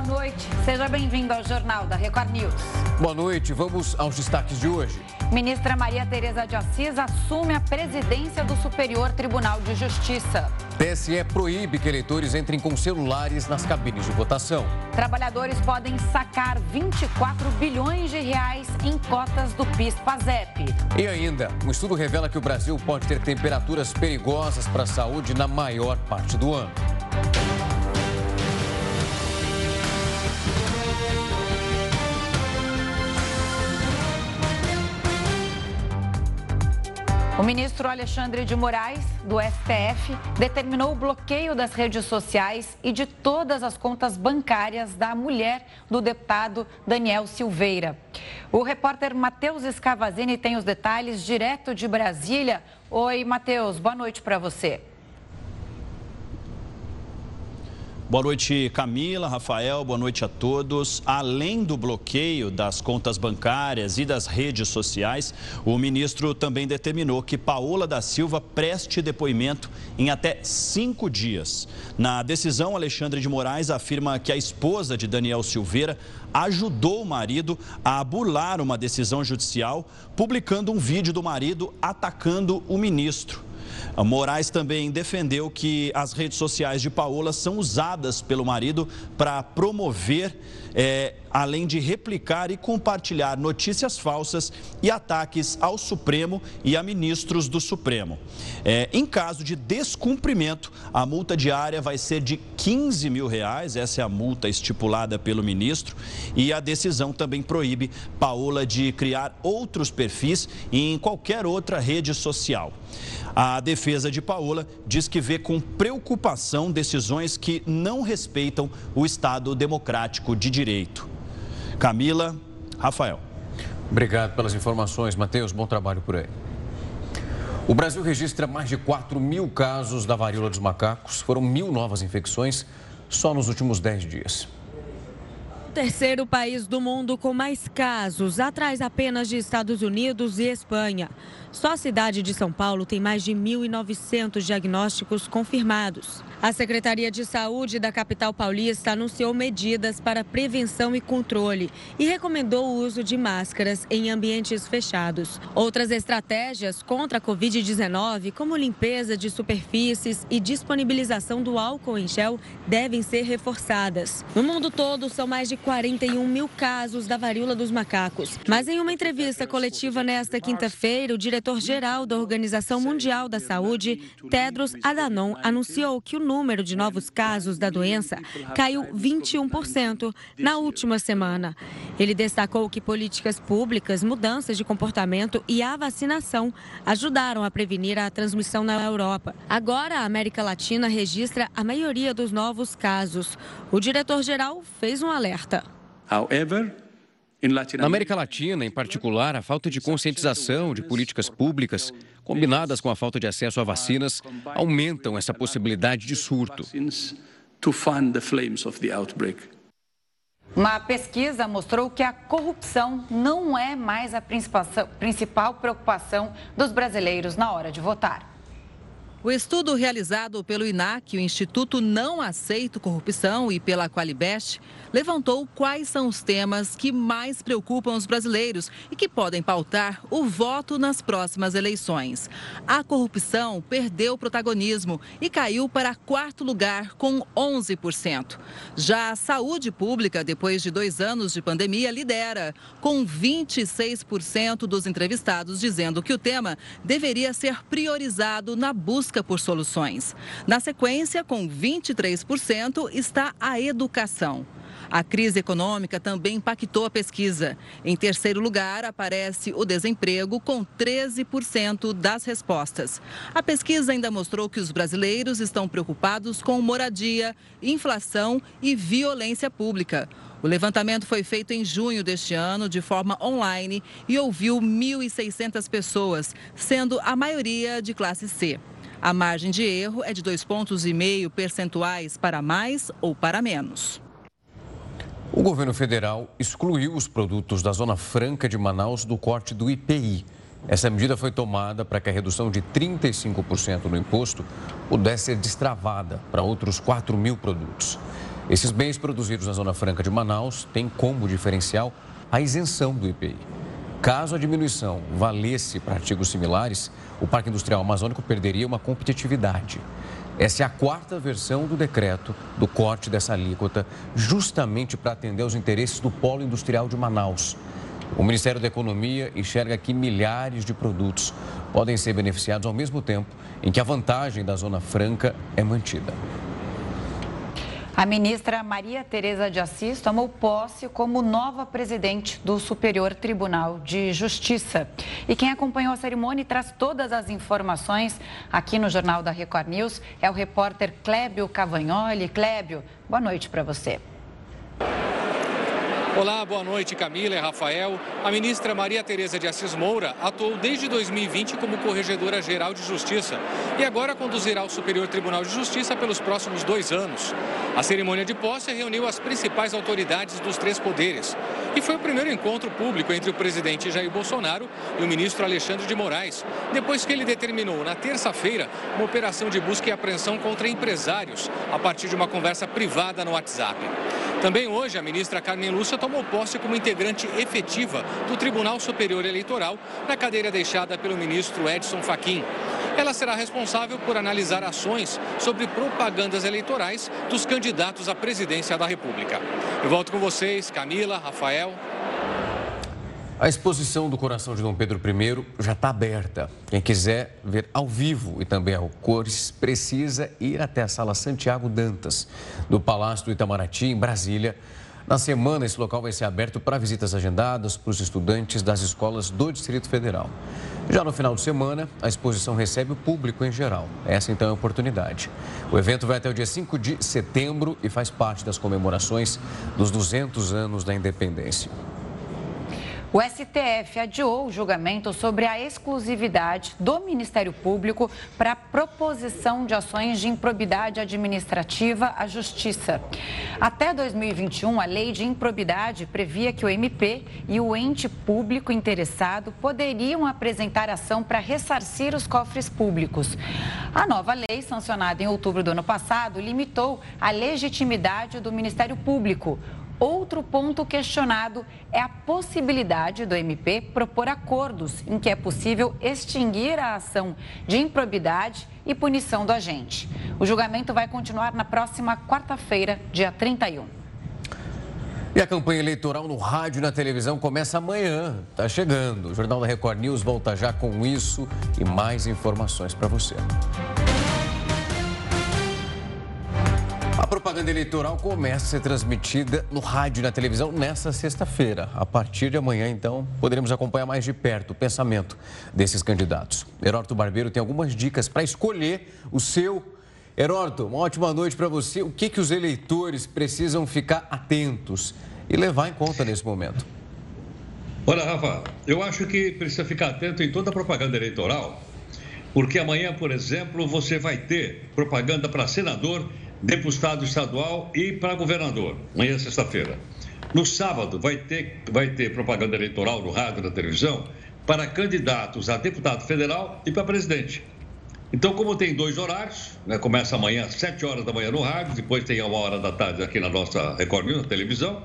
boa noite. Seja bem-vindo ao Jornal da Record News. Boa noite. Vamos aos destaques de hoje. Ministra Maria Tereza de Assis assume a presidência do Superior Tribunal de Justiça. TSE proíbe que eleitores entrem com celulares nas cabines de votação. Trabalhadores podem sacar 24 bilhões de reais em cotas do PIS-PASEP. E ainda, um estudo revela que o Brasil pode ter temperaturas perigosas para a saúde na maior parte do ano. O ministro Alexandre de Moraes, do STF, determinou o bloqueio das redes sociais e de todas as contas bancárias da mulher do deputado Daniel Silveira. O repórter Matheus Escavazini tem os detalhes direto de Brasília. Oi, Matheus, boa noite para você. Boa noite, Camila, Rafael, boa noite a todos. Além do bloqueio das contas bancárias e das redes sociais, o ministro também determinou que Paola da Silva preste depoimento em até cinco dias. Na decisão, Alexandre de Moraes afirma que a esposa de Daniel Silveira ajudou o marido a burlar uma decisão judicial, publicando um vídeo do marido atacando o ministro. Moraes também defendeu que as redes sociais de Paola são usadas pelo marido para promover, é, além de replicar e compartilhar notícias falsas e ataques ao Supremo e a ministros do Supremo. É, em caso de descumprimento, a multa diária vai ser de 15 mil reais, essa é a multa estipulada pelo ministro, e a decisão também proíbe Paola de criar outros perfis em qualquer outra rede social. A defesa de Paola diz que vê com preocupação decisões que não respeitam o Estado democrático de direito. Camila, Rafael. Obrigado pelas informações, Matheus. Bom trabalho por aí. O Brasil registra mais de 4 mil casos da varíola dos macacos. Foram mil novas infecções só nos últimos 10 dias terceiro país do mundo com mais casos, atrás apenas de Estados Unidos e Espanha. Só a cidade de São Paulo tem mais de 1.900 diagnósticos confirmados. A Secretaria de Saúde da capital paulista anunciou medidas para prevenção e controle e recomendou o uso de máscaras em ambientes fechados. Outras estratégias contra a Covid-19, como limpeza de superfícies e disponibilização do álcool em gel, devem ser reforçadas. No mundo todo, são mais de 41 mil casos da varíola dos macacos. Mas em uma entrevista coletiva nesta quinta-feira, o diretor-geral da Organização Mundial da Saúde, Tedros Adhanom, anunciou que o número de novos casos da doença caiu 21% na última semana. Ele destacou que políticas públicas, mudanças de comportamento e a vacinação ajudaram a prevenir a transmissão na Europa. Agora, a América Latina registra a maioria dos novos casos. O diretor-geral fez um alerta. However, na América Latina, em particular, a falta de conscientização de políticas públicas, combinadas com a falta de acesso a vacinas, aumentam essa possibilidade de surto. Uma pesquisa mostrou que a corrupção não é mais a principal preocupação dos brasileiros na hora de votar. O estudo realizado pelo INAC, o Instituto Não Aceito Corrupção, e pela Qualibest, levantou quais são os temas que mais preocupam os brasileiros e que podem pautar o voto nas próximas eleições. A corrupção perdeu protagonismo e caiu para quarto lugar, com 11%. Já a saúde pública, depois de dois anos de pandemia, lidera, com 26% dos entrevistados dizendo que o tema deveria ser priorizado na busca por soluções. Na sequência, com 23%, está a educação. A crise econômica também impactou a pesquisa. Em terceiro lugar, aparece o desemprego, com 13% das respostas. A pesquisa ainda mostrou que os brasileiros estão preocupados com moradia, inflação e violência pública. O levantamento foi feito em junho deste ano, de forma online, e ouviu 1.600 pessoas, sendo a maioria de classe C. A margem de erro é de dois pontos e meio percentuais para mais ou para menos. O governo federal excluiu os produtos da Zona Franca de Manaus do corte do IPI. Essa medida foi tomada para que a redução de 35% no imposto pudesse ser destravada para outros 4 mil produtos. Esses bens produzidos na Zona Franca de Manaus têm como diferencial a isenção do IPI. Caso a diminuição valesse para artigos similares, o Parque Industrial Amazônico perderia uma competitividade. Essa é a quarta versão do decreto do corte dessa alíquota, justamente para atender aos interesses do polo industrial de Manaus. O Ministério da Economia enxerga que milhares de produtos podem ser beneficiados ao mesmo tempo em que a vantagem da Zona Franca é mantida. A ministra Maria Tereza de Assis tomou posse como nova presidente do Superior Tribunal de Justiça. E quem acompanhou a cerimônia e traz todas as informações aqui no Jornal da Record News é o repórter Clébio Cavagnoli. Clébio, boa noite para você. Olá, boa noite Camila e Rafael. A ministra Maria Tereza de Assis Moura atuou desde 2020 como Corregedora Geral de Justiça e agora conduzirá o Superior Tribunal de Justiça pelos próximos dois anos. A cerimônia de posse reuniu as principais autoridades dos três poderes e foi o primeiro encontro público entre o presidente Jair Bolsonaro e o ministro Alexandre de Moraes, depois que ele determinou na terça-feira uma operação de busca e apreensão contra empresários a partir de uma conversa privada no WhatsApp. Também hoje, a ministra Carmen Lúcia tomou posse como integrante efetiva do Tribunal Superior Eleitoral, na cadeira deixada pelo ministro Edson Fachin. Ela será responsável por analisar ações sobre propagandas eleitorais dos candidatos à presidência da República. Eu volto com vocês, Camila, Rafael. A exposição do coração de Dom Pedro I já está aberta. Quem quiser ver ao vivo e também ao cores precisa ir até a Sala Santiago Dantas, do Palácio do Itamaraty, em Brasília. Na semana, esse local vai ser aberto para visitas agendadas para os estudantes das escolas do Distrito Federal. Já no final de semana, a exposição recebe o público em geral. Essa então é a oportunidade. O evento vai até o dia 5 de setembro e faz parte das comemorações dos 200 anos da independência. O STF adiou o julgamento sobre a exclusividade do Ministério Público para a proposição de ações de improbidade administrativa à Justiça. Até 2021, a lei de improbidade previa que o MP e o ente público interessado poderiam apresentar ação para ressarcir os cofres públicos. A nova lei, sancionada em outubro do ano passado, limitou a legitimidade do Ministério Público. Outro ponto questionado é a possibilidade do MP propor acordos em que é possível extinguir a ação de improbidade e punição do agente. O julgamento vai continuar na próxima quarta-feira, dia 31. E a campanha eleitoral no rádio e na televisão começa amanhã. Está chegando. O Jornal da Record News volta já com isso e mais informações para você. Propaganda eleitoral começa a ser transmitida no rádio e na televisão nesta sexta-feira. A partir de amanhã, então, poderemos acompanhar mais de perto o pensamento desses candidatos. Heródoto Barbeiro tem algumas dicas para escolher o seu. Heródoto, uma ótima noite para você. O que, que os eleitores precisam ficar atentos e levar em conta nesse momento? Olha, Rafa, eu acho que precisa ficar atento em toda a propaganda eleitoral, porque amanhã, por exemplo, você vai ter propaganda para senador deputado estadual e para governador, amanhã sexta-feira. No sábado vai ter, vai ter propaganda eleitoral no rádio e na televisão para candidatos a deputado federal e para presidente. Então, como tem dois horários, né, começa amanhã às 7 horas da manhã no rádio, depois tem a uma hora da tarde aqui na nossa Record News, na televisão.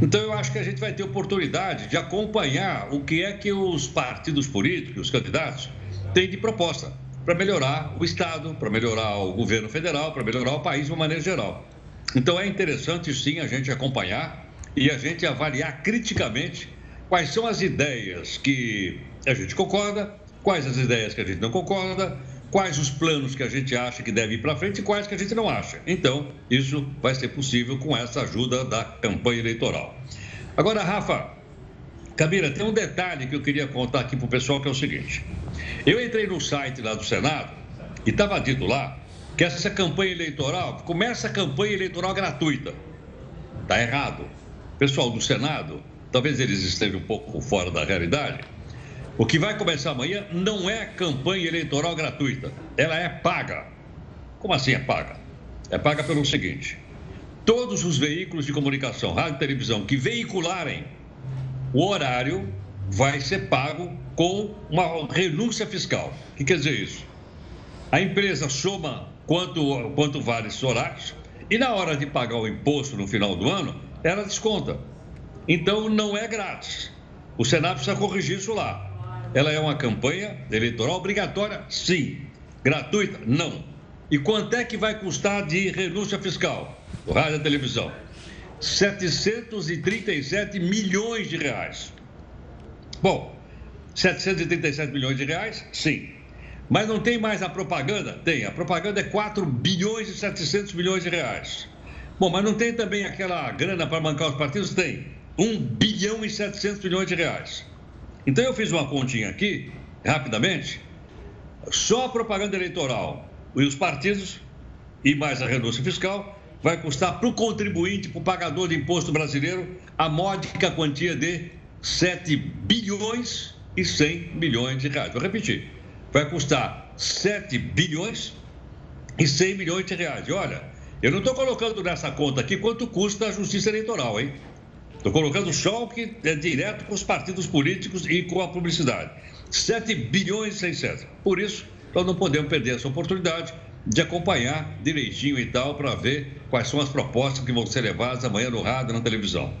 Então, eu acho que a gente vai ter oportunidade de acompanhar o que é que os partidos políticos, os candidatos, têm de proposta para melhorar o Estado, para melhorar o governo federal, para melhorar o país de uma maneira geral. Então é interessante sim a gente acompanhar e a gente avaliar criticamente quais são as ideias que a gente concorda, quais as ideias que a gente não concorda, quais os planos que a gente acha que deve ir para frente e quais que a gente não acha. Então, isso vai ser possível com essa ajuda da campanha eleitoral. Agora, Rafa, Camila, tem um detalhe que eu queria contar aqui para o pessoal que é o seguinte. Eu entrei no site lá do Senado e estava dito lá que essa campanha eleitoral começa a campanha eleitoral gratuita. Está errado. Pessoal do Senado, talvez eles estejam um pouco fora da realidade. O que vai começar amanhã não é campanha eleitoral gratuita, ela é paga. Como assim é paga? É paga pelo seguinte: todos os veículos de comunicação, rádio e televisão que veicularem o horário vai ser pago com uma renúncia fiscal. O que quer dizer isso? A empresa soma quanto, quanto vale esses horários, E na hora de pagar o imposto no final do ano, ela desconta. Então não é grátis. O Senado precisa corrigir isso lá. Ela é uma campanha eleitoral obrigatória? Sim. Gratuita? Não. E quanto é que vai custar de renúncia fiscal? O rádio e televisão. 737 milhões de reais. Bom, 737 milhões de reais? Sim. Mas não tem mais a propaganda? Tem. A propaganda é 4 bilhões e 700 milhões de reais. Bom, mas não tem também aquela grana para bancar os partidos? Tem. 1 bilhão e 700 milhões de reais. Então eu fiz uma continha aqui, rapidamente. Só a propaganda eleitoral e os partidos, e mais a renúncia fiscal, vai custar para o contribuinte, para o pagador de imposto brasileiro, a módica quantia de 7 bilhões e 100 milhões de reais. Vou repetir vai custar 7 bilhões e 100 milhões de reais. E olha, eu não estou colocando nessa conta aqui quanto custa a justiça eleitoral, hein? Estou colocando o que é direto com os partidos políticos e com a publicidade. 7 bilhões e 600. Por isso, nós não podemos perder essa oportunidade de acompanhar direitinho e tal para ver quais são as propostas que vão ser levadas amanhã no rádio na televisão.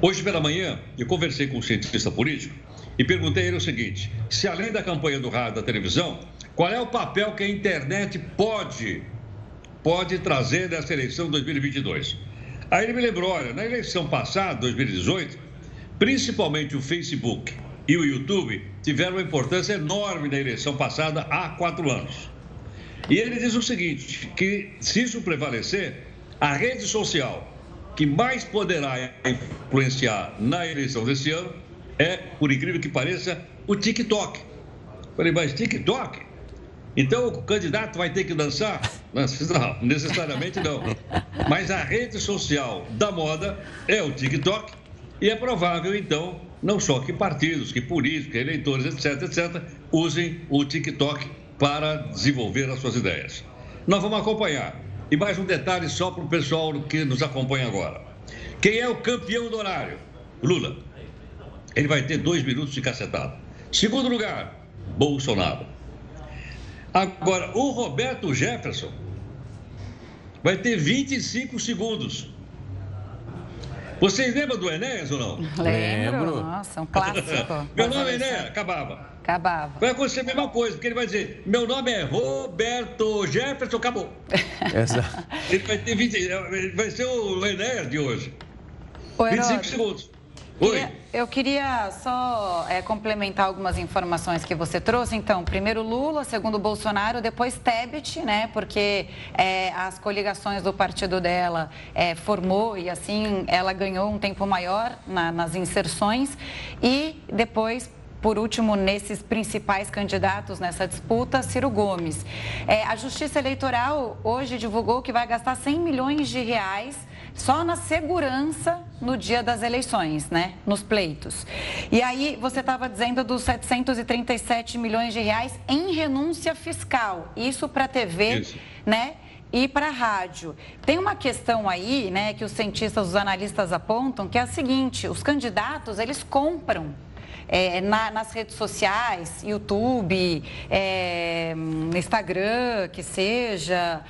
Hoje pela manhã, eu conversei com um cientista político e perguntei a ele o seguinte: se além da campanha do rádio da televisão, qual é o papel que a internet pode, pode trazer nessa eleição 2022? Aí ele me lembrou: olha, na eleição passada, 2018, principalmente o Facebook e o YouTube tiveram uma importância enorme na eleição passada há quatro anos. E ele diz o seguinte: que se isso prevalecer, a rede social que mais poderá influenciar na eleição desse ano é, por incrível que pareça, o TikTok. Falei, mas TikTok? Então o candidato vai ter que dançar? Não, necessariamente não. Mas a rede social da moda é o TikTok e é provável, então, não só que partidos, que políticos, que eleitores, etc., etc., usem o TikTok para desenvolver as suas ideias. Nós vamos acompanhar. E mais um detalhe só para o pessoal que nos acompanha agora. Quem é o campeão do horário? Lula ele vai ter dois minutos de cacetada. Segundo lugar, Bolsonaro. Agora, o Roberto Jefferson vai ter 25 segundos. Vocês lembram do Enéas ou não? Lembro. Nossa, um clássico. meu nome é Enéas, acabava. Acabava. Vai acontecer a mesma coisa, porque ele vai dizer: meu nome é Roberto Jefferson, acabou. Exato. Ele vai ter 20. Ele vai ser o Enéas de hoje. Ô, 25 segundos. Oi. Eu queria só é, complementar algumas informações que você trouxe. Então, primeiro Lula, segundo Bolsonaro, depois Tebet, né? Porque é, as coligações do partido dela é, formou e assim ela ganhou um tempo maior na, nas inserções. E depois por último, nesses principais candidatos nessa disputa, Ciro Gomes. É, a Justiça Eleitoral hoje divulgou que vai gastar 100 milhões de reais só na segurança no dia das eleições, né? Nos pleitos. E aí você estava dizendo dos 737 milhões de reais em renúncia fiscal. Isso para a TV, Isso. né? E para a rádio. Tem uma questão aí, né, que os cientistas, os analistas apontam, que é a seguinte: os candidatos eles compram é, na, nas redes sociais, YouTube, é, Instagram, que seja,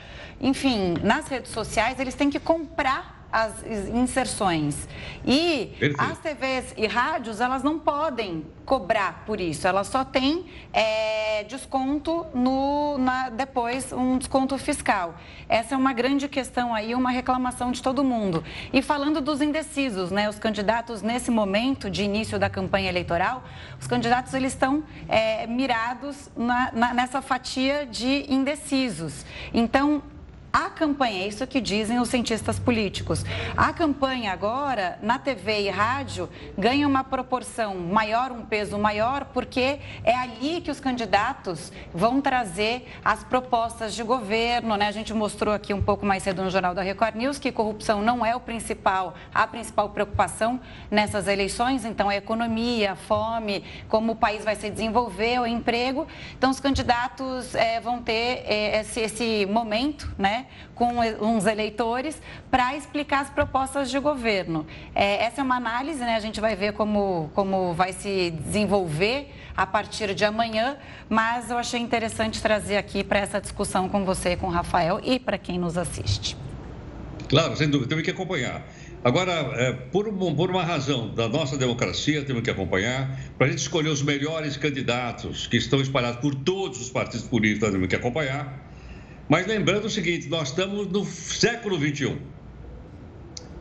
enfim, nas redes sociais, eles têm que comprar as inserções. E Perfeito. as TVs e rádios, elas não podem cobrar por isso. Elas só têm é, desconto no, na, depois, um desconto fiscal. Essa é uma grande questão aí, uma reclamação de todo mundo. E falando dos indecisos, né? Os candidatos, nesse momento de início da campanha eleitoral, os candidatos eles estão é, mirados na, na, nessa fatia de indecisos. Então, a campanha, é isso que dizem os cientistas políticos. A campanha agora, na TV e rádio, ganha uma proporção maior, um peso maior, porque é ali que os candidatos vão trazer as propostas de governo. Né? A gente mostrou aqui um pouco mais cedo no Jornal da Record News que corrupção não é o principal, a principal preocupação nessas eleições. Então, a economia, a fome, como o país vai se desenvolver, o emprego. Então, os candidatos é, vão ter é, esse, esse momento, né? Com uns eleitores para explicar as propostas de governo. É, essa é uma análise, né? A gente vai ver como, como vai se desenvolver a partir de amanhã, mas eu achei interessante trazer aqui para essa discussão com você, com o Rafael e para quem nos assiste. Claro, sem dúvida, temos que acompanhar. Agora, é, por, por, uma razão da nossa democracia, temos que acompanhar, para a gente escolher os melhores candidatos que estão espalhados por todos os partidos políticos, temos que acompanhar. Mas lembrando o seguinte, nós estamos no século XXI,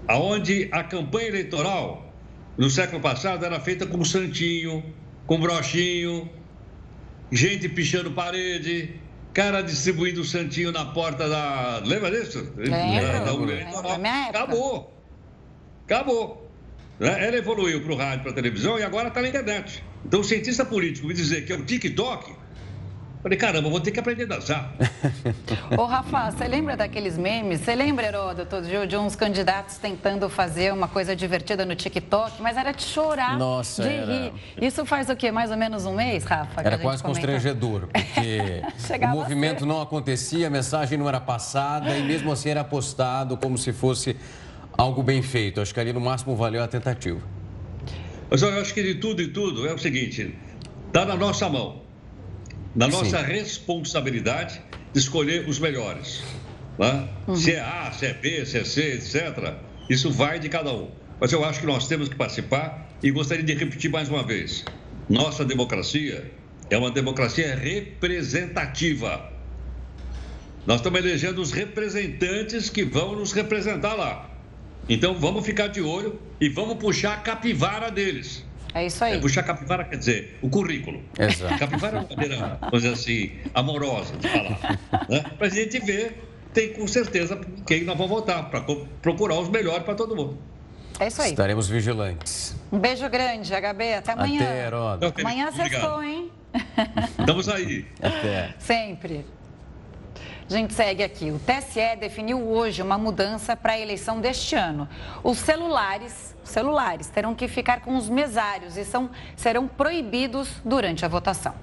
onde a campanha eleitoral no século passado era feita com santinho, com brochinho, gente pichando parede, cara distribuindo santinho na porta da. Lembra disso? Lembro. Da, da eleitoral. Acabou. Acabou. Né? Ela evoluiu para o rádio, para a televisão e agora está na internet. Então, o cientista político me dizer que é o TikTok, Falei, caramba, vou ter que aprender a dançar. Ô, Rafa, você lembra daqueles memes? Você lembra, Heródoto, de, de uns candidatos tentando fazer uma coisa divertida no TikTok, mas era de chorar, Nossa, de era... rir. Isso faz o quê? Mais ou menos um mês, Rafa? Era quase constrangedor, porque o movimento não acontecia, a mensagem não era passada e mesmo assim era postado como se fosse algo bem feito. Acho que ali no máximo valeu a tentativa. Mas eu acho que de tudo e tudo é o seguinte: está na nossa mão, na nossa Sim. responsabilidade de escolher os melhores. Né? Uhum. Se é A, se é B, se é C, etc. Isso vai de cada um. Mas eu acho que nós temos que participar e gostaria de repetir mais uma vez: nossa democracia é uma democracia representativa. Nós estamos elegendo os representantes que vão nos representar lá. Então vamos ficar de olho e vamos puxar a capivara deles. É isso aí. É, puxar capivara quer dizer o currículo. Exato. Capivara é uma maneira, vamos dizer assim, amorosa de falar. Né? Para a gente ver, tem com certeza quem nós vamos votar, para procurar os melhores para todo mundo. É isso aí. Estaremos vigilantes. Um beijo grande, HB. Até amanhã. Até, Heródoto. Amanhã sextou, hein? Estamos aí. Até. Sempre. A gente segue aqui. O TSE definiu hoje uma mudança para a eleição deste ano. Os celulares, celulares terão que ficar com os mesários e são, serão proibidos durante a votação.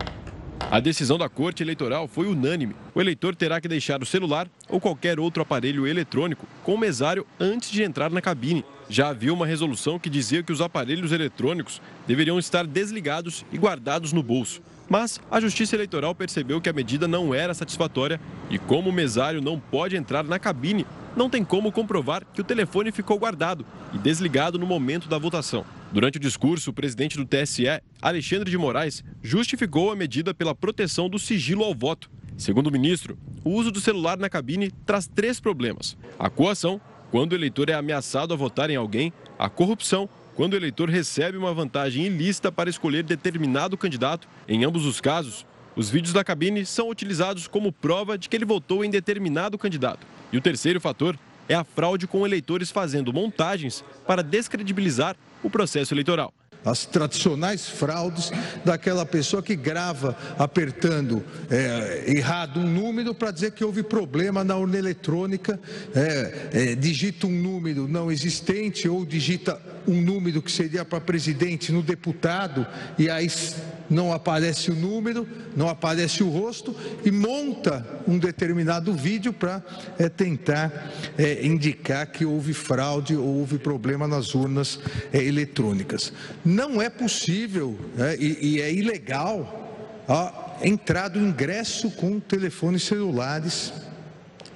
A decisão da Corte Eleitoral foi unânime. O eleitor terá que deixar o celular ou qualquer outro aparelho eletrônico com o mesário antes de entrar na cabine. Já havia uma resolução que dizia que os aparelhos eletrônicos deveriam estar desligados e guardados no bolso. Mas a Justiça Eleitoral percebeu que a medida não era satisfatória e, como o mesário não pode entrar na cabine, não tem como comprovar que o telefone ficou guardado e desligado no momento da votação. Durante o discurso, o presidente do TSE, Alexandre de Moraes, justificou a medida pela proteção do sigilo ao voto. Segundo o ministro, o uso do celular na cabine traz três problemas: a coação, quando o eleitor é ameaçado a votar em alguém, a corrupção quando o eleitor recebe uma vantagem ilícita para escolher determinado candidato. Em ambos os casos, os vídeos da cabine são utilizados como prova de que ele votou em determinado candidato. E o terceiro fator é a fraude com eleitores fazendo montagens para descredibilizar o processo eleitoral as tradicionais fraudes daquela pessoa que grava apertando é, errado um número para dizer que houve problema na urna eletrônica, é, é, digita um número não existente ou digita um número que seria para presidente no deputado e aí não aparece o número, não aparece o rosto e monta um determinado vídeo para é, tentar é, indicar que houve fraude ou houve problema nas urnas é, eletrônicas. Não é possível né, e, e, é ilegal a entrada do ingresso com telefones celulares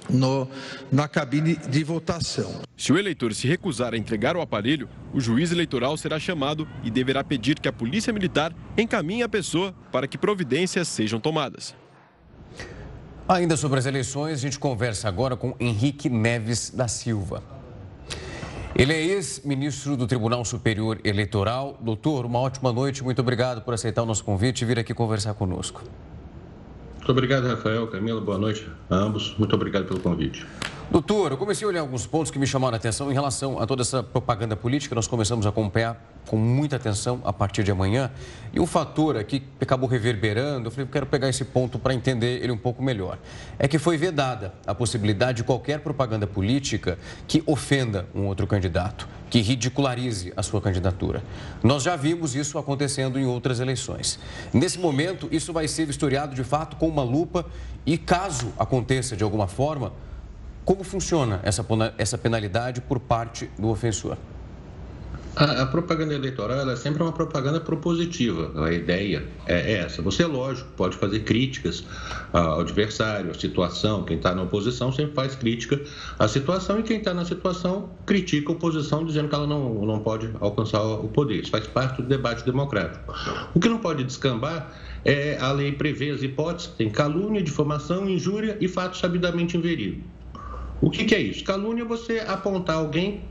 no, na cabine de votação. Se o eleitor se recusar a entregar o aparelho, o juiz eleitoral será chamado e deverá pedir que a Polícia Militar encaminhe a pessoa para que providências sejam tomadas. Ainda sobre as eleições, a gente conversa agora com Henrique Neves da Silva. Ele é ex-ministro do Tribunal Superior Eleitoral. Doutor, uma ótima noite. Muito obrigado por aceitar o nosso convite e vir aqui conversar conosco. Muito obrigado, Rafael. Camila, boa noite a ambos. Muito obrigado pelo convite. Doutor, eu comecei a olhar alguns pontos que me chamaram a atenção em relação a toda essa propaganda política. Nós começamos a acompanhar com muita atenção a partir de amanhã. E um fator aqui que acabou reverberando, eu falei, quero pegar esse ponto para entender ele um pouco melhor. É que foi vedada a possibilidade de qualquer propaganda política que ofenda um outro candidato, que ridicularize a sua candidatura. Nós já vimos isso acontecendo em outras eleições. Nesse momento, isso vai ser vistoriado de fato com uma lupa e, caso aconteça de alguma forma, como funciona essa, essa penalidade por parte do ofensor? A, a, propaganda eleitoral é sempre uma propaganda propositiva. A ideia é essa. Você, lógico, pode fazer críticas ao adversário, à situação. Quem está na oposição sempre faz crítica à situação e quem está na situação critica a oposição dizendo que ela não, não pode alcançar o poder. Isso faz parte do debate democrático. O que não pode descambar é a lei prevê as hipóteses, tem calúnia, difamação, injúria e fato sabidamente inverível. O que, que é isso? Calúnia é você apontar alguém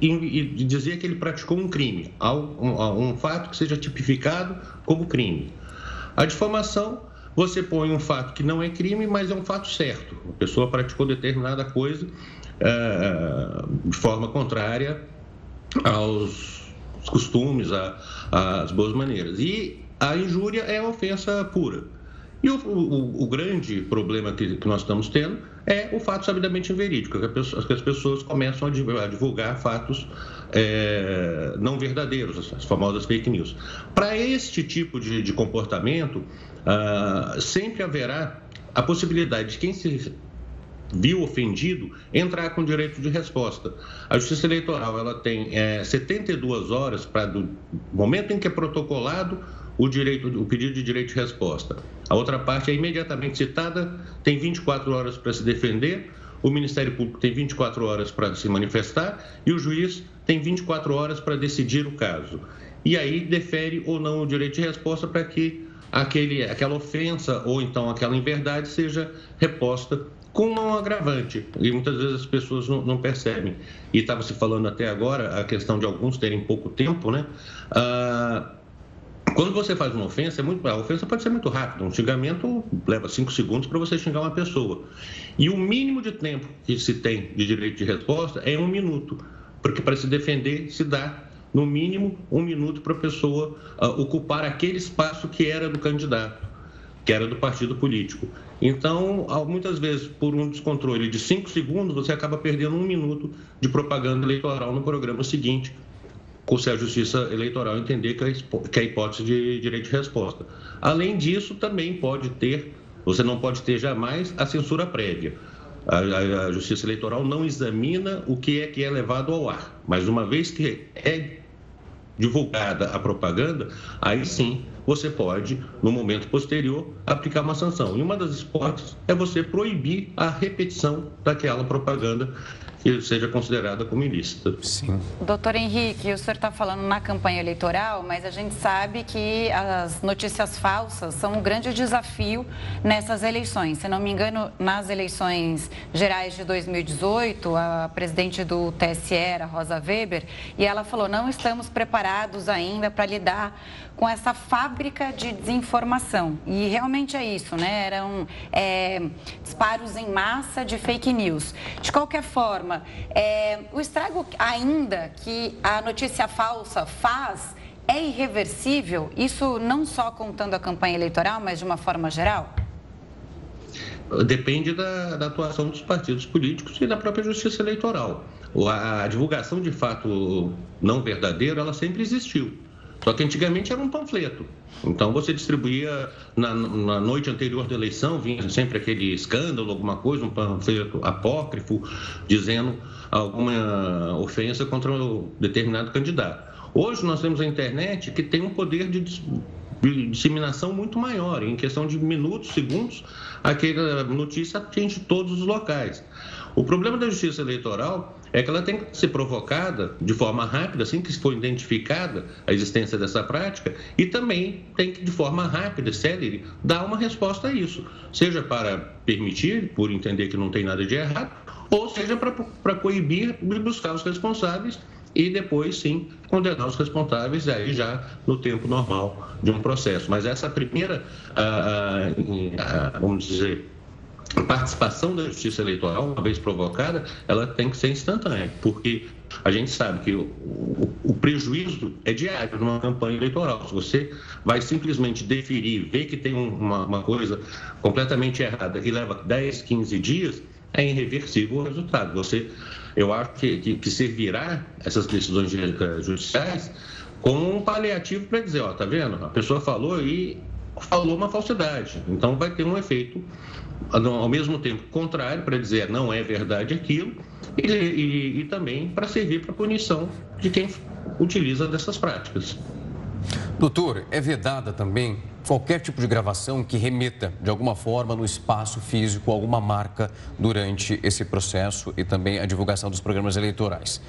e dizer que ele praticou um crime, um, fato que seja tipificado como crime. A difamação, você põe um fato que não é crime, mas é um fato certo. A pessoa praticou determinada coisa uh, de forma contrária aos costumes, às boas maneiras. E a injúria é ofensa pura. E o, o, o grande problema que, nós estamos tendo é o fato sabidamente inverídico, que, pessoa, que as pessoas começam a divulgar fatos é, não verdadeiros, as famosas fake news. Para este tipo de, de comportamento, ah, sempre haverá a possibilidade de quem se viu ofendido entrar com direito de resposta. A Justiça Eleitoral ela tem é, 72 horas para do momento em que é protocolado o, direito, o pedido de direito de resposta. A outra parte é imediatamente citada, tem 24 horas para se defender, o Ministério Público tem 24 horas para se manifestar e o juiz tem 24 horas para decidir o caso. E aí defere ou não o direito de resposta para que aquele, aquela ofensa ou então aquela inverdade seja reposta com um agravante. E muitas vezes as pessoas não, não percebem. E estava se falando até agora a questão de alguns terem pouco tempo, né? Ah, quando você faz uma ofensa, é muito, a ofensa pode ser muito rápida. Um xingamento leva cinco segundos para você xingar uma pessoa. E o mínimo de tempo que se tem de direito de resposta é um minuto. Porque para se defender se dá, no mínimo, um minuto para a pessoa uh, ocupar aquele espaço que era do candidato, que era do partido político. Então, muitas vezes, por um descontrole de cinco segundos, você acaba perdendo um minuto de propaganda eleitoral no programa seguinte, se a Justiça Eleitoral entender que é hipótese de direito de resposta. Além disso, também pode ter, você não pode ter jamais a censura prévia. A, a, a, Justiça Eleitoral não examina o que é que é levado ao ar, mas uma vez que é divulgada a propaganda, aí sim você pode, no momento posterior, aplicar uma sanção. E uma das hipóteses é você proibir a repetição daquela propaganda que seja considerada como ilícita. Sim. Doutor Henrique, o senhor está falando na campanha eleitoral, mas a gente sabe que as notícias falsas são um grande desafio nessas eleições. Se não me engano, nas eleições gerais de 2018, a presidente do TSE era Rosa Weber, e ela falou: não estamos preparados ainda para lidar com essa fábrica de desinformação. E realmente é isso, né? Eram é, disparos em massa de fake news. De qualquer forma, é, o estrago ainda que a notícia falsa faz é irreversível? Isso não só contando a campanha eleitoral, mas de uma forma geral? Depende da, da atuação dos partidos políticos e da própria justiça eleitoral. A, divulgação de fato não verdadeiro, ela sempre existiu. Só que antigamente era um panfleto. Então você distribuía na, na, noite anterior da eleição, vinha sempre aquele escândalo, alguma coisa, um panfleto apócrifo, dizendo alguma ofensa contra um determinado candidato. Hoje nós temos a internet que tem um poder de disseminação muito maior. Em questão de minutos, segundos, aquela notícia atinge todos os locais. O problema da justiça eleitoral é que ela tem que ser provocada de forma rápida, assim que for identificada a existência dessa prática, e também tem que, de forma rápida, célere, dar uma resposta a isso, seja para permitir, por entender que não tem nada de errado, ou seja para coibir e buscar os responsáveis e depois sim condenar os responsáveis aí já no tempo normal de um processo. Mas essa primeira, ah, ah, ah, vamos dizer, participação da justiça eleitoral, uma vez provocada, ela tem que ser instantânea, porque a gente sabe que o, o, o, prejuízo é diário numa campanha eleitoral. Se você vai simplesmente deferir, ver que tem uma, uma coisa completamente errada e leva 10, 15 dias, é irreversível o resultado. Você, eu acho que, que, que servirá essas decisões judiciais como um paliativo para dizer, ó, tá vendo? A pessoa falou e falou uma falsidade. Então vai ter um efeito ao mesmo tempo contrário para dizer não é verdade aquilo e, e, e também para servir para punição de quem utiliza dessas práticas. Doutor, é vedada também qualquer tipo de gravação que remeta, de alguma forma, no espaço físico, alguma marca durante esse processo e também a divulgação dos programas eleitorais.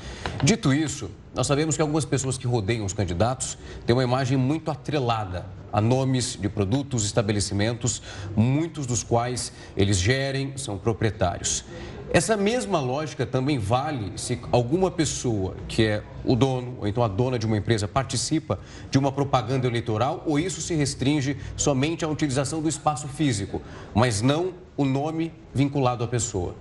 Dito isso, nós sabemos que algumas pessoas que rodeiam os candidatos têm uma imagem muito atrelada a nomes de produtos, estabelecimentos, muitos dos quais eles gerem, são proprietários. Essa mesma lógica também vale se alguma pessoa que é o dono ou então a dona de uma empresa participa de uma propaganda eleitoral ou isso se restringe somente à utilização do espaço físico, mas não o nome vinculado à pessoa.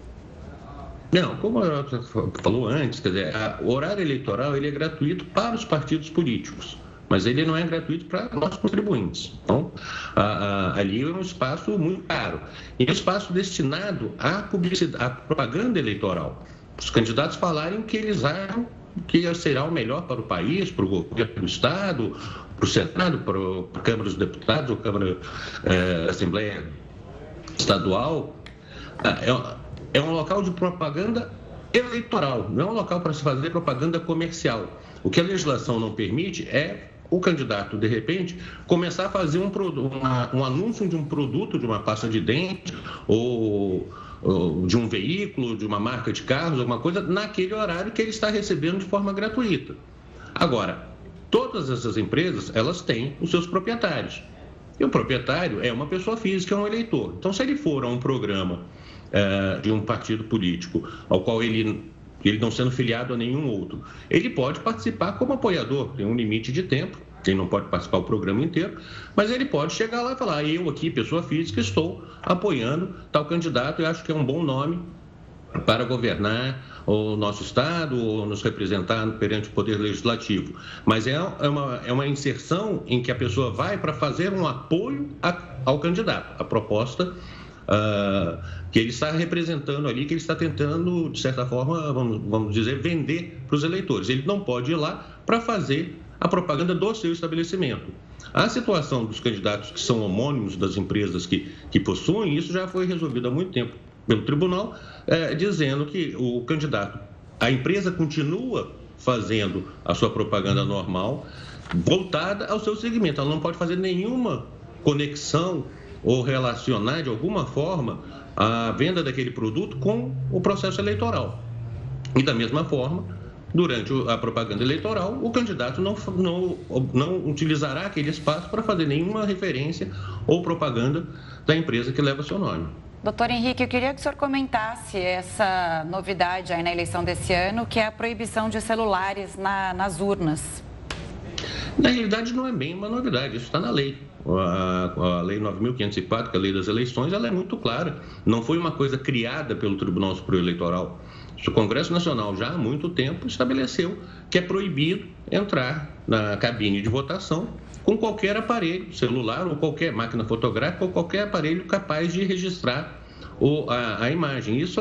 Não, como o falou antes, quer dizer, o horário eleitoral ele é gratuito para os partidos políticos mas ele não é gratuito para nós contribuintes. Então, a, a, ali é um espaço muito caro. E é um espaço destinado à publicidade, à propaganda eleitoral. Os candidatos falarem que eles acham que será o melhor para o país, para o governo do Estado, para o Senado, para a Câmara dos Deputados, ou Câmara eh, Assembleia Estadual. Ah, é, é um local de propaganda eleitoral, não é um local para se fazer propaganda comercial. O que a legislação não permite é o candidato, de repente, começar a fazer um, uma, um anúncio de um produto, de uma pasta de dente, ou, ou, de um veículo, de uma marca de carros, alguma coisa, naquele horário que ele está recebendo de forma gratuita. Agora, todas essas empresas, elas têm os seus proprietários. E o proprietário é uma pessoa física, é um eleitor. Então, se ele for a um programa é, de um partido político ao qual ele ele não sendo filiado a nenhum outro. Ele pode participar como apoiador, tem um limite de tempo, ele não pode participar do programa inteiro, mas ele pode chegar lá e falar: eu aqui, pessoa física, estou apoiando tal candidato e acho que é um bom nome para governar o nosso Estado ou nos representar perante o Poder Legislativo. Mas é, é uma, é uma inserção em que a pessoa vai para fazer um apoio a, ao candidato. A proposta uh, que ele está representando ali, que ele está tentando, de certa forma, vamos, vamos dizer, vender para os eleitores. Ele não pode ir lá para fazer a propaganda do seu estabelecimento. A situação dos candidatos que são homônimos das empresas que, que possuem, isso já foi resolvido há muito tempo pelo tribunal, é, dizendo que o candidato, a empresa continua fazendo a sua propaganda normal, voltada ao seu segmento. Ela não pode fazer nenhuma conexão ou relacionar de alguma forma a venda daquele produto com o processo eleitoral. E da mesma forma, durante a propaganda eleitoral, o candidato não, não, não utilizará aquele espaço para fazer nenhuma referência ou propaganda da empresa que leva seu nome. Doutor Henrique, eu queria que o senhor comentasse essa novidade aí na eleição desse ano, que é a proibição de celulares na, nas urnas. Na realidade, não é bem uma novidade, isso está na lei. A, a Lei 9.504, que é a lei das eleições, ela é muito clara. Não foi uma coisa criada pelo Tribunal Superior Eleitoral. O Congresso Nacional já há muito tempo estabeleceu que é proibido entrar na cabine de votação com qualquer aparelho, celular ou qualquer máquina fotográfica ou qualquer aparelho capaz de registrar a, a, imagem. Isso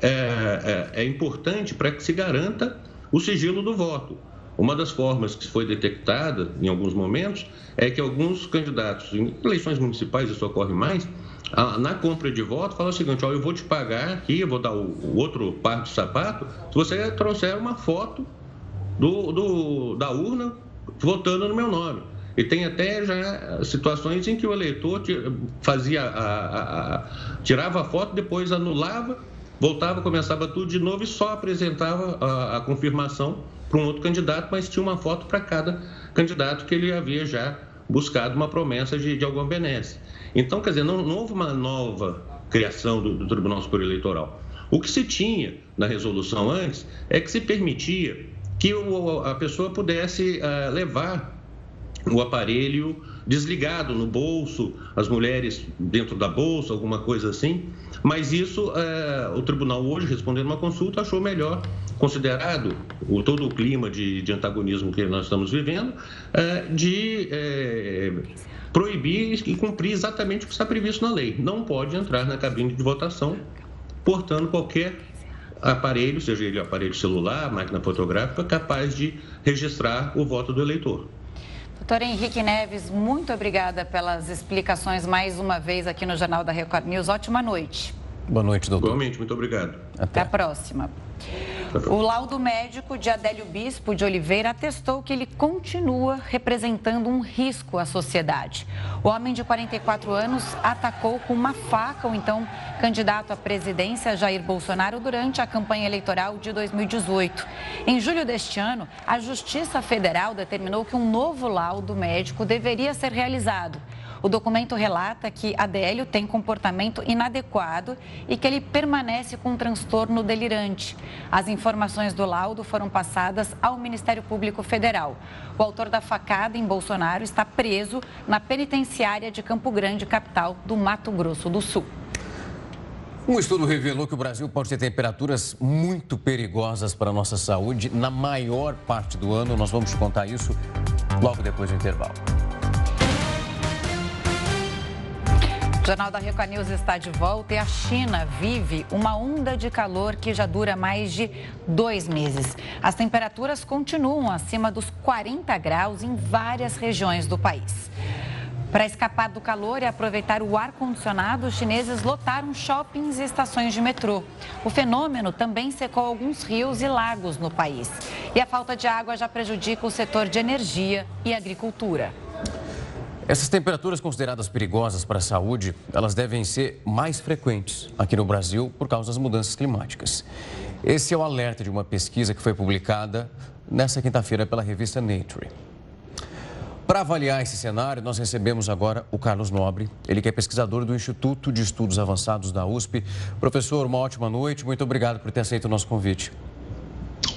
é, é, é importante para que se garanta o sigilo do voto. Uma das formas que foi detectada em alguns momentos é que alguns candidatos, em eleições municipais isso ocorre mais, na compra de voto, fala o seguinte: ó, eu vou te pagar aqui, eu vou dar o, outro par de sapato, se você trouxer uma foto do, do, da urna votando no meu nome. E tem até já situações em que o eleitor fazia a, a, a, tirava a foto, depois anulava, voltava, começava tudo de novo e só apresentava a, a confirmação para um outro candidato, mas tinha uma foto para cada candidato que ele havia já buscado uma promessa de, de alguma benesse. Então, quer dizer, não, não houve uma nova criação do, do Tribunal Superior Eleitoral. O que se tinha na resolução antes é que se permitia que o, a pessoa pudesse uh, levar o aparelho desligado no bolso, as mulheres dentro da bolsa, alguma coisa assim. Mas isso, é, o tribunal hoje, respondendo uma consulta, achou melhor, considerado o, todo o clima de, de antagonismo que nós estamos vivendo, é, de é, proibir e cumprir exatamente o que está previsto na lei. Não pode entrar na cabine de votação portando qualquer aparelho, seja ele aparelho celular, máquina fotográfica, capaz de registrar o voto do eleitor. Doutor Henrique Neves, muito obrigada pelas explicações mais uma vez aqui no Jornal da Record News. Ótima noite. Boa noite, doutor. Igualmente, muito obrigado. Até, Até a próxima. O laudo médico de Adélio Bispo de Oliveira atestou que ele continua representando um risco à sociedade. O homem de 44 anos atacou com uma faca o então candidato à presidência Jair Bolsonaro durante a campanha eleitoral de 2018. Em julho deste ano, a Justiça Federal determinou que um novo laudo médico deveria ser realizado. O documento relata que Adélio tem comportamento inadequado e que ele permanece com um transtorno delirante. As informações do laudo foram passadas ao Ministério Público Federal. O autor da facada em Bolsonaro está preso na penitenciária de Campo Grande, capital do Mato Grosso do Sul. Um estudo revelou que o Brasil pode ter temperaturas muito perigosas para a nossa saúde na maior parte do ano. Nós vamos contar isso logo depois do intervalo. Jornal da Record News está de volta e a China vive uma onda de calor que já dura mais de dois meses. As temperaturas continuam acima dos 40 graus em várias regiões do país. Para escapar do calor e aproveitar o ar-condicionado, os chineses lotaram shoppings e estações de metrô. O fenômeno também secou alguns rios e lagos no país. E a falta de água já prejudica o setor de energia e agricultura. Essas temperaturas consideradas perigosas para a saúde, elas devem ser mais frequentes aqui no Brasil por causa das mudanças climáticas. Esse é o alerta de uma pesquisa que foi publicada nesta quinta-feira pela revista Nature. Para avaliar esse cenário, nós recebemos agora o Carlos Nobre, ele que é pesquisador do Instituto de Estudos Avançados da USP. Professor, uma ótima noite, muito obrigado por ter aceito o nosso convite.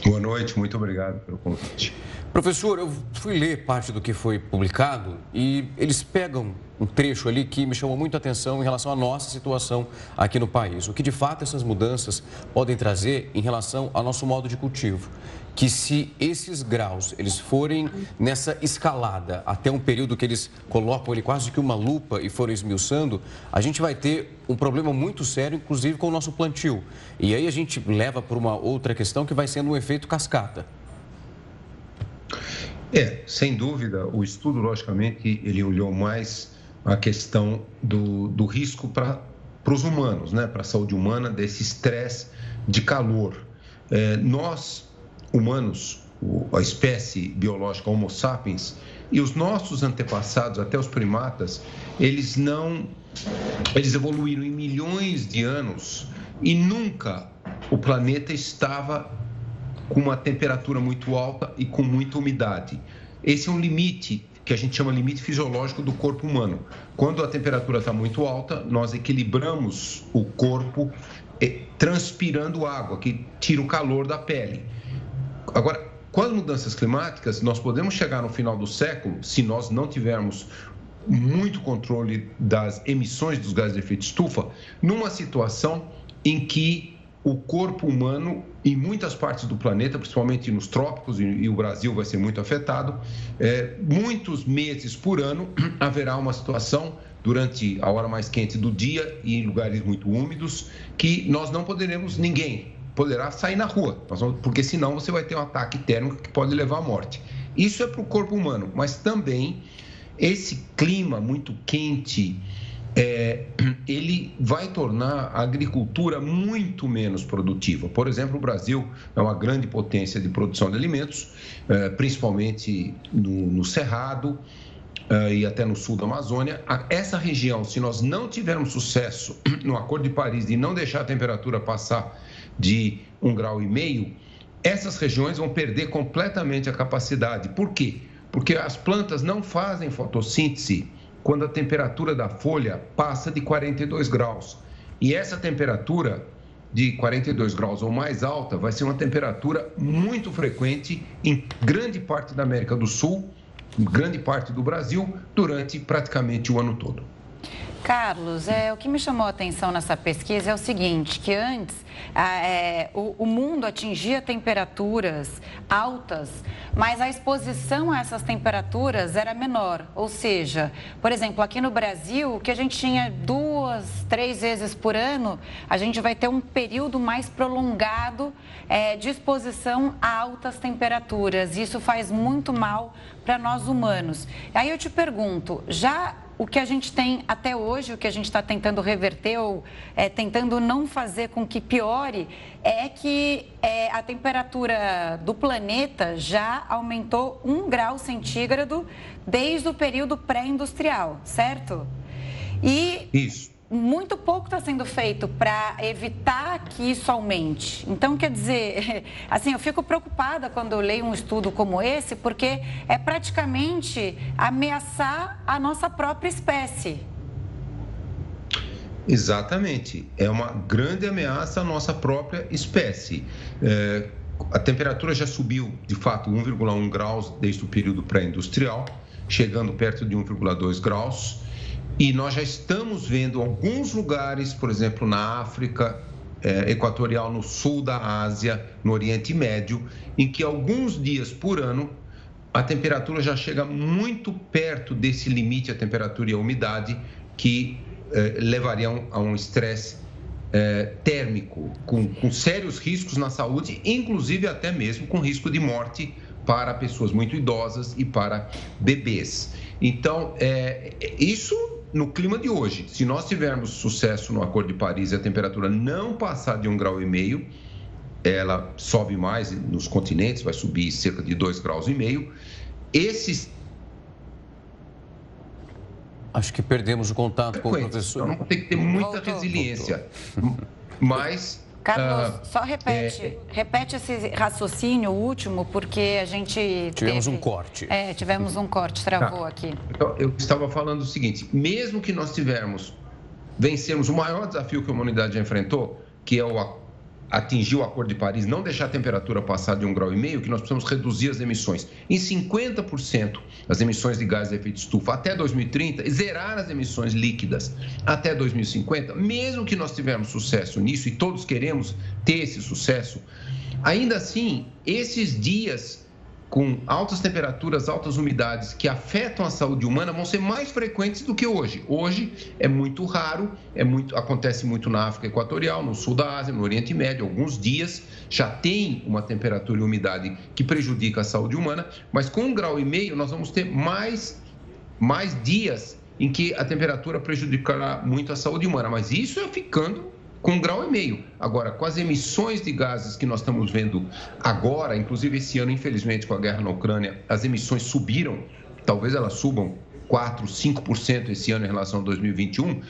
Boa noite, muito obrigado pelo convite. Professor, eu fui ler parte do que foi publicado e eles pegam um trecho ali que me chamou muito a atenção em relação à nossa situação aqui no país. O que de fato essas mudanças podem trazer em relação ao nosso modo de cultivo. Que se esses graus eles forem nessa escalada até um período que eles colocam ele quase que uma lupa e forem esmiuçando, a gente vai ter um problema muito sério, inclusive com o nosso plantio. E aí a gente leva para uma outra questão que vai sendo um efeito cascata. É, sem dúvida, o estudo, logicamente, ele olhou mais a questão do, do risco para os humanos, né, para a saúde humana, desse estresse de calor. É, nós, humanos, a espécie biológica Homo sapiens, e os nossos antepassados, até os primatas, eles não. Eles evoluíram em milhões de anos e nunca o planeta estava com uma temperatura muito alta e com muita umidade. Esse é um limite que a gente chama limite fisiológico do corpo humano. Quando a temperatura está muito alta, nós equilibramos o corpo eh, transpirando água, que tira o calor da pele. Agora, com as mudanças climáticas, nós podemos chegar no final do século, se nós não tivermos muito controle das emissões dos gases de efeito estufa, numa situação em que o corpo humano em muitas partes do planeta, principalmente nos trópicos, e, o Brasil vai ser muito afetado, é, muitos meses por ano haverá uma situação durante a hora mais quente do dia e em lugares muito úmidos que nós não poderemos, ninguém poderá sair na rua, porque senão você vai ter um ataque térmico que pode levar à morte. Isso é para o corpo humano, mas também esse clima muito quente, é, ele vai tornar a agricultura muito menos produtiva. Por exemplo, o Brasil é uma grande potência de produção de alimentos, é, principalmente no, no Cerrado é, e até no sul da Amazônia. Essa região, se nós não tivermos sucesso no Acordo de Paris de não deixar a temperatura passar de um grau e meio, essas regiões vão perder completamente a capacidade. Por quê? Porque as plantas não fazem fotossíntese quando a temperatura da folha passa de 42 graus. E essa temperatura de 42 graus ou mais alta vai ser uma temperatura muito frequente em grande parte da América do Sul, grande parte do Brasil, durante praticamente o ano todo. Carlos, é, o que me chamou a atenção nessa pesquisa é o seguinte, que antes é, o, o, mundo atingia temperaturas altas, mas a exposição a essas temperaturas era menor. Ou seja, por exemplo, aqui no Brasil, que a gente tinha duas, três vezes por ano, a gente vai ter um período mais prolongado é, de exposição a altas temperaturas. Isso faz muito mal para nós humanos. Aí eu te pergunto, já o que a gente tem até hoje, o que a gente está tentando reverter ou é, tentando não fazer com que piore, é que é, a temperatura do planeta já aumentou um grau centígrado desde o período pré-industrial, certo? E Isso muito pouco está sendo feito para evitar que isso aumente. Então, quer dizer, assim, eu fico preocupada quando eu leio um estudo como esse, porque é praticamente ameaçar a nossa própria espécie. Exatamente. É uma grande ameaça à nossa própria espécie. É, a temperatura já subiu, de fato, 1,1 graus desde o período pré-industrial, chegando perto de 1,2 graus. E nós já estamos vendo alguns lugares, por exemplo, na África é, Equatorial, no sul da Ásia, no Oriente Médio, em que alguns dias por ano a temperatura já chega muito perto desse limite, a temperatura e a umidade, que é, levariam a um estresse é, térmico, com, com sérios riscos na saúde, inclusive até mesmo com risco de morte para pessoas muito idosas e para bebês. Então, é, isso no clima de hoje, se nós tivermos sucesso no Acordo de Paris e a temperatura não passar de um grau e meio, ela sobe mais nos continentes, vai subir cerca de dois graus e meio. Esses Acho que perdemos o contato com o professor. Então tem que ter muita resiliência. Mas Carlos, uh, só repete, é, repete esse raciocínio último, porque a gente. Tivemos teve, um corte. É, tivemos um corte, travou tá. aqui. Então, eu estava falando o seguinte: mesmo que nós tivermos, vencermos o maior desafio que a humanidade já enfrentou, que é o atingir o Acordo de Paris, não deixar a temperatura passar de um grau e meio, que nós precisamos reduzir as emissões. Em 50% as emissões de gases de efeito estufa até 2030, zerar as emissões líquidas até 2050, mesmo que nós tivermos sucesso nisso e todos queremos ter esse sucesso, ainda assim, esses dias com altas temperaturas, altas umidades que afetam a saúde humana vão ser mais frequentes do que hoje. Hoje é muito raro, é muito, acontece muito na África Equatorial, no sul da Ásia, no Oriente Médio, alguns dias já tem uma temperatura e umidade que prejudica a saúde humana, mas com um grau e meio nós vamos ter mais, mais dias em que a temperatura prejudicará muito a saúde humana, mas isso é ficando com um grau e meio. Agora, com as emissões de gases que nós estamos vendo agora, inclusive esse ano, infelizmente, com a guerra na Ucrânia, as emissões subiram, talvez elas subam 4, 5% esse ano em relação a 2021,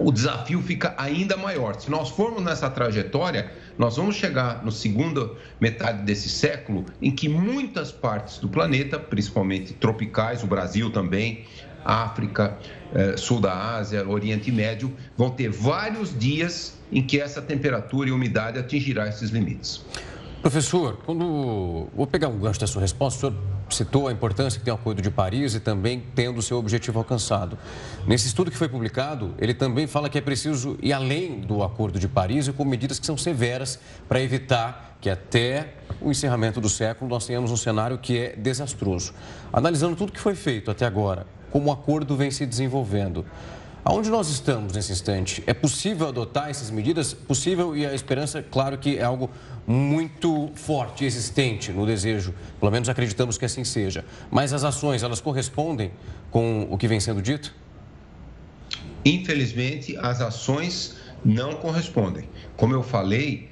o desafio fica ainda maior. Se nós formos nessa trajetória, nós vamos chegar no segundo metade desse século em que muitas partes do planeta, principalmente tropicais, o Brasil também, África, eh, sul da Ásia, Oriente Médio, vão ter vários dias em que essa temperatura e umidade atingirá esses limites. Professor, quando vou pegar um gancho da sua resposta, o senhor citou a importância que tem o Acordo de Paris e também tendo o seu objetivo alcançado. Nesse estudo que foi publicado, ele também fala que é preciso ir além do Acordo de Paris e com medidas que são severas para evitar que até o encerramento do século nós tenhamos um cenário que é desastroso. Analisando tudo que foi feito até agora, como o acordo vem se desenvolvendo. Aonde nós estamos nesse instante? É possível adotar essas medidas? Possível e a esperança, claro que é algo muito forte, existente no desejo. Pelo menos acreditamos que assim seja. Mas as ações, elas correspondem com o que vem sendo dito? Infelizmente, as ações não correspondem. Como eu falei,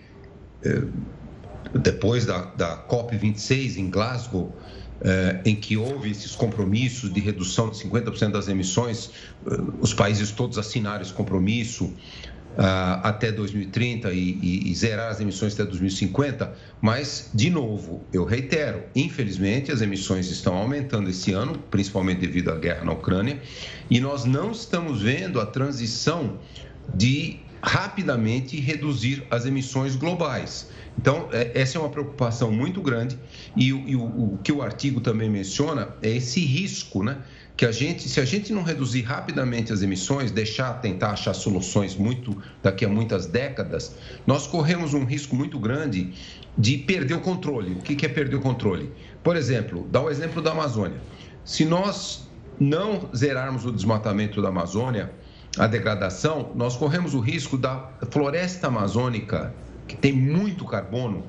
eh, depois da, da COP26 em Glasgow, eh, em que houve esses compromissos de redução de 50% das emissões, eh, os países todos assinaram esse compromisso ah, até 2030 e, e, e zerar as emissões até 2050, mas, de novo, eu reitero, infelizmente as emissões estão aumentando esse ano, principalmente devido à guerra na Ucrânia, e nós não estamos vendo a transição de rapidamente reduzir as emissões globais. Então, é, essa é uma preocupação muito grande e, e o, o, que o artigo também menciona é esse risco, né? Que a gente, se a gente não reduzir rapidamente as emissões, deixar, tentar achar soluções muito daqui a muitas décadas, nós corremos um risco muito grande de perder o controle. O que é perder o controle? Por exemplo, dá o exemplo da Amazônia. Se nós não zerarmos o desmatamento da Amazônia, a degradação, nós corremos o risco da floresta amazônica que tem muito carbono,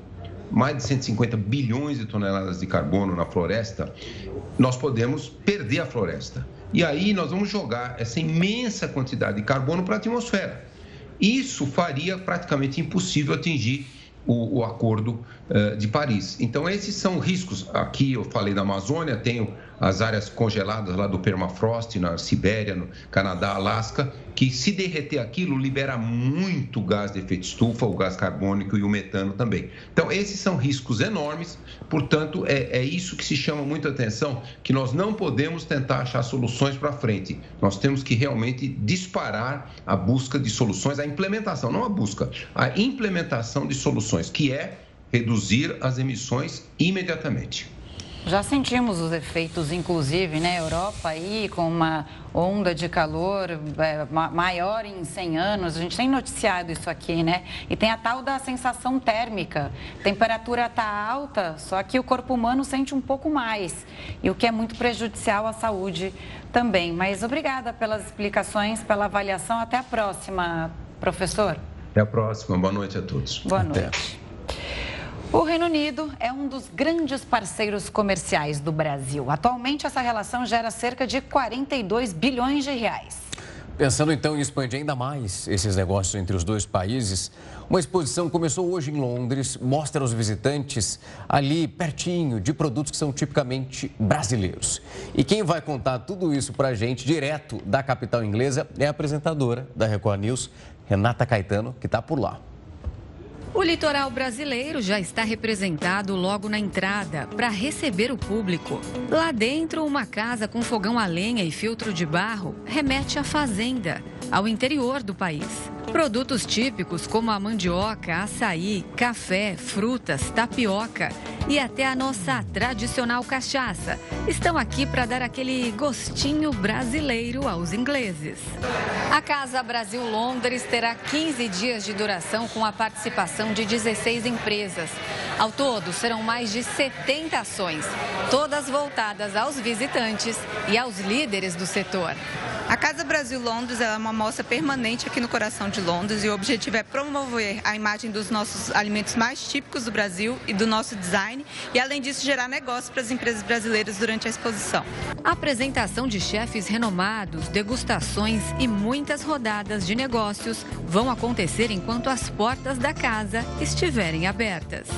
mais de 150 bilhões de toneladas de carbono na floresta, nós podemos perder a floresta. e aí nós vamos jogar essa imensa quantidade de carbono para a atmosfera. Isso faria praticamente impossível atingir o, o Acordo uh, de Paris. Então, esses são riscos. Aqui eu falei da Amazônia, tenho as áreas congeladas lá do permafrost, na Sibéria, no Canadá, Alasca, que se derreter aquilo, libera muito gás de efeito estufa, o gás carbônico e o metano também. Então, esses são riscos enormes, portanto, é, é isso que se chama muita atenção, que nós não podemos tentar achar soluções para frente. Nós temos que realmente disparar a busca de soluções, a implementação, não a busca, a implementação de soluções, que é reduzir as emissões imediatamente. Já sentimos os efeitos, inclusive, né? Europa aí com uma onda de calor é, maior em 100 anos. A gente tem noticiado isso aqui, né? E tem a tal da sensação térmica. A temperatura está alta, só que o corpo humano sente um pouco mais. E o que é muito prejudicial à saúde também. Mas obrigada pelas explicações, pela avaliação. Até a próxima, professor. Até a próxima. Boa noite a todos. Boa noite. Até. O Reino Unido é um dos grandes parceiros comerciais do Brasil. Atualmente, essa relação gera cerca de 42 bilhões de reais. Pensando então em expandir ainda mais esses negócios entre os dois países, uma exposição começou hoje em Londres, mostra aos visitantes ali pertinho de produtos que são tipicamente brasileiros. E quem vai contar tudo isso para a gente, direto da capital inglesa, é a apresentadora da Record News, Renata Caetano, que está por lá. O litoral brasileiro já está representado logo na entrada para receber o público. Lá dentro, uma casa com fogão a lenha e filtro de barro remete à fazenda, ao interior do país. Produtos típicos como a mandioca, açaí, café, frutas, tapioca e até a nossa tradicional cachaça estão aqui para dar aquele gostinho brasileiro aos ingleses. A Casa Brasil Londres terá 15 dias de duração com a participação de 16 empresas. Ao todo, serão mais de 70 ações, todas voltadas aos visitantes e aos líderes do setor. A Casa Brasil Londres é uma mostra permanente aqui no coração de Londres e o objetivo é promover a imagem dos nossos alimentos mais típicos do Brasil e do nosso design e, além disso, gerar negócios para as empresas brasileiras durante a exposição. Apresentação de chefes renomados, degustações e muitas rodadas de negócios vão acontecer enquanto as portas da casa estiverem abertas.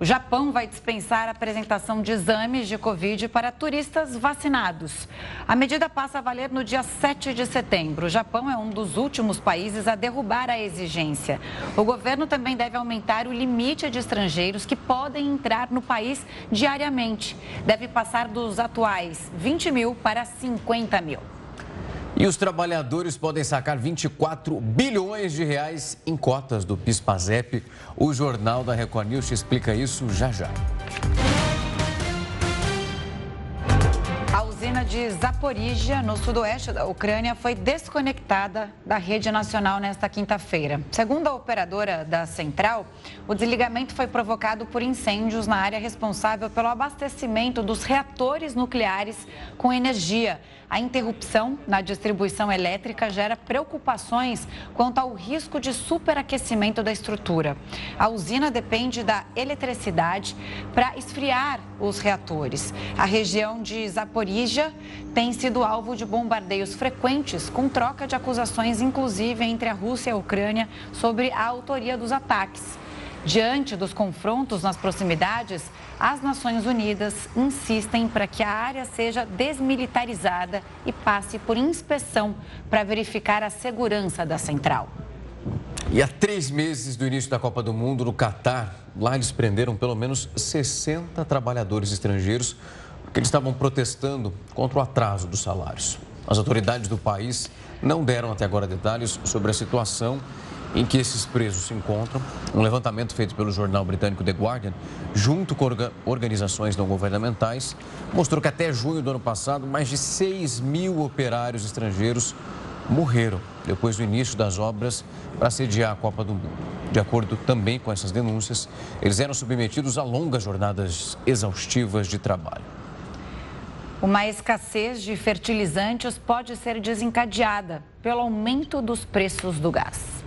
O Japão vai dispensar a apresentação de exames de Covid para turistas vacinados. A medida passa a valer no dia 7 de setembro. O Japão é um dos últimos países a derrubar a exigência. O governo também deve aumentar o limite de estrangeiros que podem entrar no país diariamente. Deve passar dos atuais 20 mil para 50 mil. E os trabalhadores podem sacar 24 bilhões de reais em cotas do PIS/PASEP. O Jornal da Record News te explica isso já já. Usina de Zaporizhia, no sudoeste da Ucrânia, foi desconectada da rede nacional nesta quinta-feira. Segundo a operadora da central, o desligamento foi provocado por incêndios na área responsável pelo abastecimento dos reatores nucleares com energia. A interrupção na distribuição elétrica gera preocupações quanto ao risco de superaquecimento da estrutura. A usina depende da eletricidade para esfriar os reatores. A região de Zaporizhia tem sido alvo de bombardeios frequentes, com troca de acusações, inclusive entre a Rússia e a Ucrânia, sobre a autoria dos ataques. Diante dos confrontos nas proximidades, as Nações Unidas insistem para que a área seja desmilitarizada e passe por inspeção para verificar a segurança da central. E há três meses do início da Copa do Mundo no Catar, lá eles prenderam pelo menos 60 trabalhadores estrangeiros porque eles estavam protestando contra o atraso dos salários. As autoridades do país não deram até agora detalhes sobre a situação em que esses presos se encontram. Um levantamento feito pelo jornal britânico The Guardian, junto com organizações não governamentais, mostrou que até junho do ano passado, mais de 6 mil operários estrangeiros morreram depois do início das obras para sediar a Copa do Mundo. De acordo também com essas denúncias, eles eram submetidos a longas jornadas exaustivas de trabalho. Uma escassez de fertilizantes pode ser desencadeada pelo aumento dos preços do gás.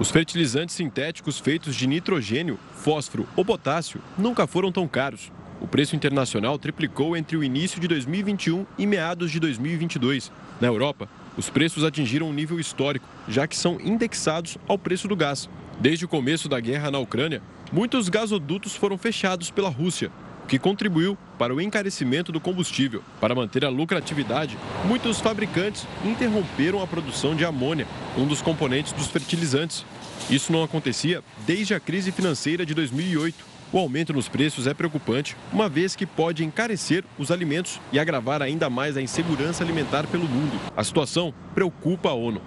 Os fertilizantes sintéticos feitos de nitrogênio, fósforo ou potássio nunca foram tão caros. O preço internacional triplicou entre o início de 2021 e meados de 2022. Na Europa, os preços atingiram um nível histórico, já que são indexados ao preço do gás. Desde o começo da guerra na Ucrânia, muitos gasodutos foram fechados pela Rússia, que contribuiu para o encarecimento do combustível. Para manter a lucratividade, muitos fabricantes interromperam a produção de amônia, um dos componentes dos fertilizantes. Isso não acontecia desde a crise financeira de 2008. O aumento nos preços é preocupante, uma vez que pode encarecer os alimentos e agravar ainda mais a insegurança alimentar pelo mundo. A situação preocupa a ONU.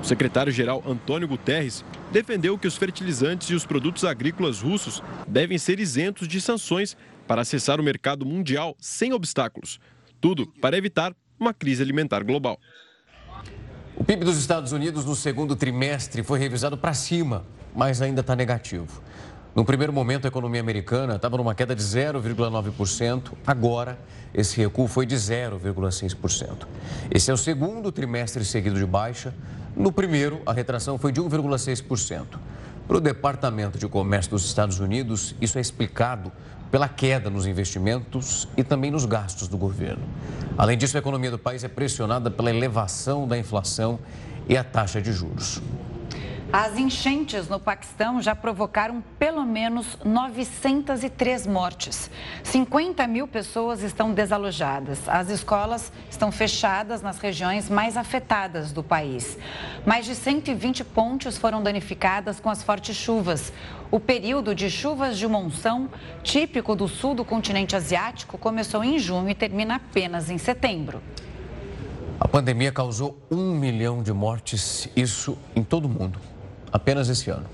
O secretário-geral Antônio Guterres defendeu que os fertilizantes e os produtos agrícolas russos devem ser isentos de sanções para acessar o mercado mundial sem obstáculos. Tudo para evitar uma crise alimentar global. O PIB dos Estados Unidos no segundo trimestre foi revisado para cima, mas ainda está negativo. No primeiro momento, a economia americana estava numa queda de 0,9%. Agora, esse recuo foi de 0,6%. Esse é o segundo trimestre seguido de baixa. No primeiro, a retração foi de 1,6%. Para o Departamento de Comércio dos Estados Unidos, isso é explicado pela queda nos investimentos e também nos gastos do governo. Além disso, a economia do país é pressionada pela elevação da inflação e a taxa de juros. As enchentes no Paquistão já provocaram pelo menos 903 mortes. 50 mil pessoas estão desalojadas. As escolas estão fechadas nas regiões mais afetadas do país. Mais de 120 pontes foram danificadas com as fortes chuvas. O período de chuvas de monção, típico do sul do continente asiático, começou em junho e termina apenas em setembro. A pandemia causou um milhão de mortes, isso em todo o mundo apenas esse ano.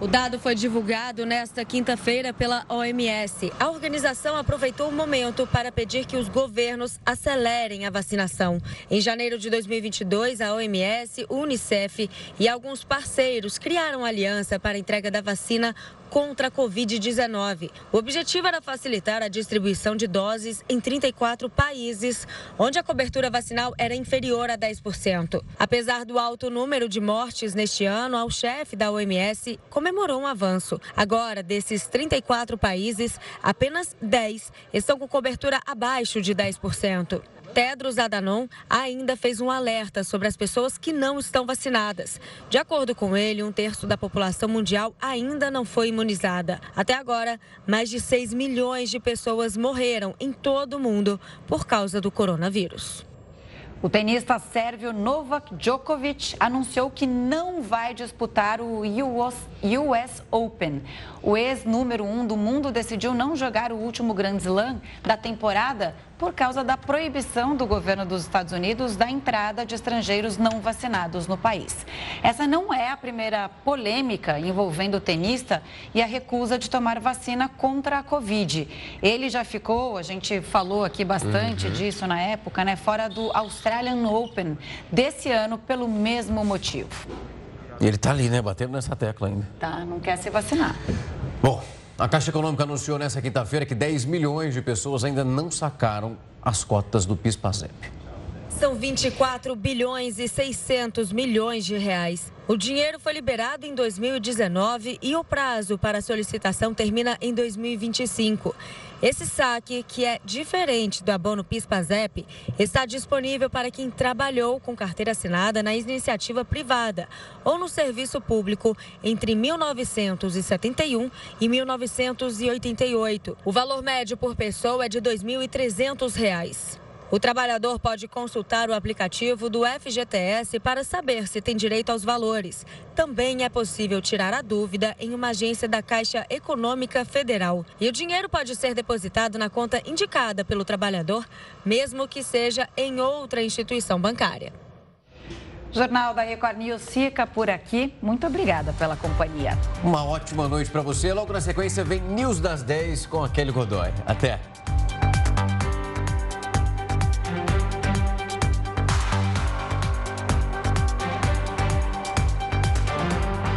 O dado foi divulgado nesta quinta-feira pela OMS. A organização aproveitou o momento para pedir que os governos acelerem a vacinação. Em janeiro de 2022, a OMS, o Unicef e alguns parceiros criaram aliança para a entrega da vacina contra a Covid-19. O objetivo era facilitar a distribuição de doses em 34 países, onde a cobertura vacinal era inferior a 10%. Apesar do alto número de mortes neste ano, o chefe da OMS comemorou um avanço. Agora, desses 34 países, apenas 10 estão com cobertura abaixo de 10%. Tedros Adhanom ainda fez um alerta sobre as pessoas que não estão vacinadas. De acordo com ele, um terço da população mundial ainda não foi imunizada. Até agora, mais de 6 milhões de pessoas morreram em todo o mundo por causa do coronavírus. O tenista sérvio Novak Djokovic anunciou que não vai disputar o US Open. O ex-número um do mundo decidiu não jogar o último Grand Slam da temporada por causa da proibição do governo dos Estados Unidos da entrada de estrangeiros não vacinados no país. Essa não é a primeira polêmica envolvendo o tenista e a recusa de tomar vacina contra a Covid. Ele já ficou, a gente falou aqui bastante uhum. disso na época, né, fora do Australian Open desse ano pelo mesmo motivo. E ele está ali, né, batendo nessa tecla ainda. Tá, não quer se vacinar. Bom, a Caixa Econômica anunciou nesta quinta-feira que 10 milhões de pessoas ainda não sacaram as cotas do PIS-PASEP. São 24 bilhões e 600 milhões de reais. O dinheiro foi liberado em 2019 e o prazo para solicitação termina em 2025. Esse saque, que é diferente do abono PIS/PASEP, está disponível para quem trabalhou com carteira assinada na iniciativa privada ou no serviço público entre 1971 e 1988. O valor médio por pessoa é de R$ 2.300. O trabalhador pode consultar o aplicativo do FGTS para saber se tem direito aos valores. Também é possível tirar a dúvida em uma agência da Caixa Econômica Federal. E o dinheiro pode ser depositado na conta indicada pelo trabalhador, mesmo que seja em outra instituição bancária. Jornal da Record News fica por aqui. Muito obrigada pela companhia. Uma ótima noite para você. Logo na sequência vem News das 10 com a Kelly Godoy. Até.